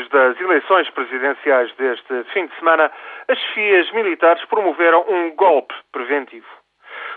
depois das eleições presidenciais deste fim de semana, as chefias militares promoveram um golpe preventivo.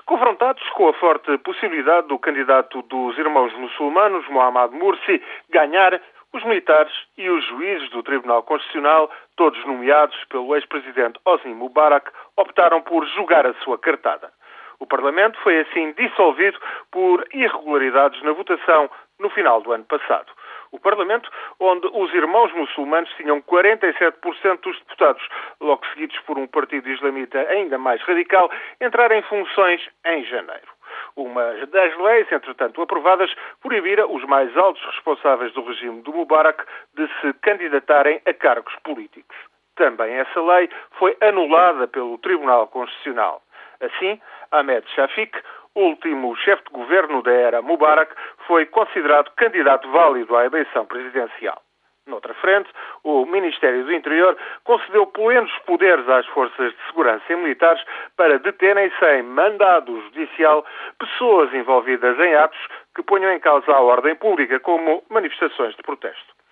Confrontados com a forte possibilidade do candidato dos irmãos muçulmanos, Mohamed Mursi, ganhar, os militares e os juízes do Tribunal Constitucional, todos nomeados pelo ex-presidente Hosni Mubarak, optaram por jogar a sua cartada. O Parlamento foi assim dissolvido por irregularidades na votação no final do ano passado. O Parlamento, onde os irmãos muçulmanos tinham 47% dos deputados, logo seguidos por um partido islamita ainda mais radical, entraram em funções em janeiro. Uma das leis, entretanto aprovadas, proibira os mais altos responsáveis do regime do Mubarak de se candidatarem a cargos políticos. Também essa lei foi anulada pelo Tribunal Constitucional. Assim, Ahmed Shafik, último chefe de governo da era Mubarak, foi considerado candidato válido à eleição presidencial. Noutra frente, o Ministério do Interior concedeu plenos poderes às forças de segurança e militares para deterem sem mandado judicial pessoas envolvidas em atos que ponham em causa a ordem pública, como manifestações de protesto.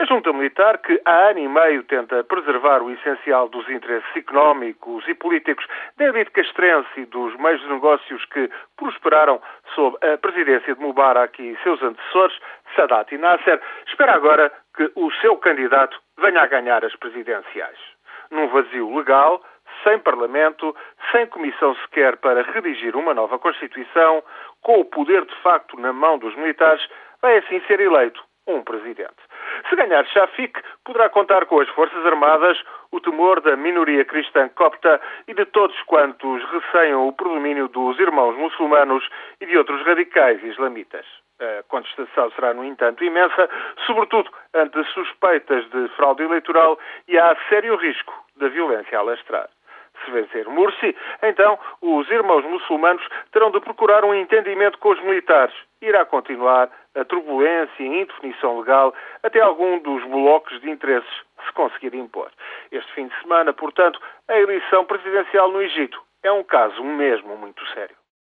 A junta militar, que há ano e meio tenta preservar o essencial dos interesses económicos e políticos da elite castrense e dos meios de negócios que prosperaram sob a presidência de Mubarak e seus antecessores, Sadat e Nasser, espera agora que o seu candidato venha a ganhar as presidenciais. Num vazio legal, sem Parlamento, sem comissão sequer para redigir uma nova Constituição, com o poder de facto na mão dos militares, vai assim ser eleito um presidente. Se ganhar Shafik, poderá contar com as Forças Armadas, o temor da minoria cristã copta e de todos quantos receiam o predomínio dos irmãos muçulmanos e de outros radicais islamitas. A contestação será, no entanto, imensa, sobretudo ante suspeitas de fraude eleitoral e há sério risco da violência a. Se vencer Mursi, então os irmãos muçulmanos terão de procurar um entendimento com os militares. Irá continuar a turbulência e indefinição legal até algum dos blocos de interesses se conseguir impor. Este fim de semana, portanto, a eleição presidencial no Egito é um caso mesmo muito sério.